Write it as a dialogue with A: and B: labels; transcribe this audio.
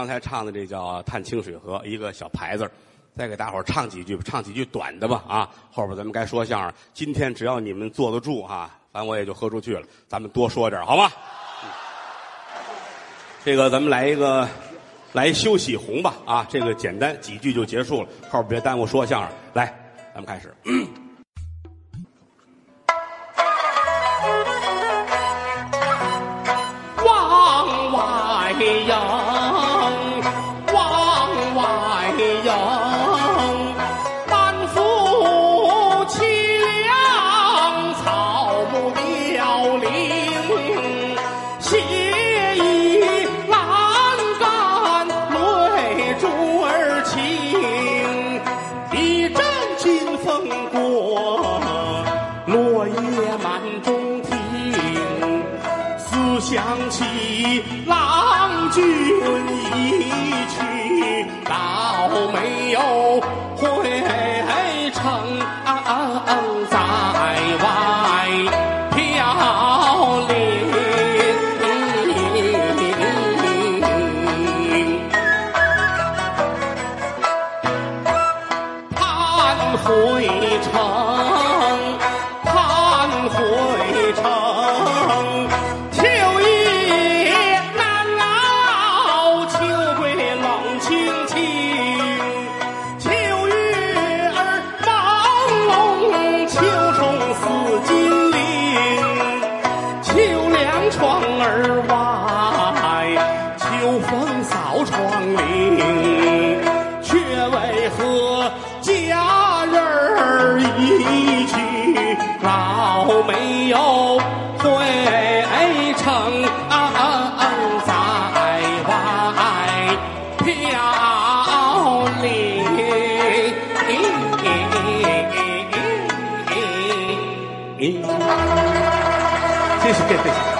A: 刚才唱的这叫《探清水河》，一个小牌子再给大伙儿唱几句，唱几句短的吧啊！后边咱们该说相声，今天只要你们坐得住啊，反正我也就喝出去了。咱们多说点好吗？这个咱们来一个，来休息红吧啊！这个简单几句就结束了，后边别耽误说相声。来，咱们开始。
B: 往外迎，斜倚栏杆泪珠儿倾，一阵金风过，落叶满中庭。思想起郎君一去，到没有。回城，盼回城，秋意难熬，秋归冷清清，秋月儿朦胧，秋虫似金铃，秋凉窗儿外，秋风扫窗棂，却为何一去，老没有回程在外飘零。
A: 谢谢谢谢。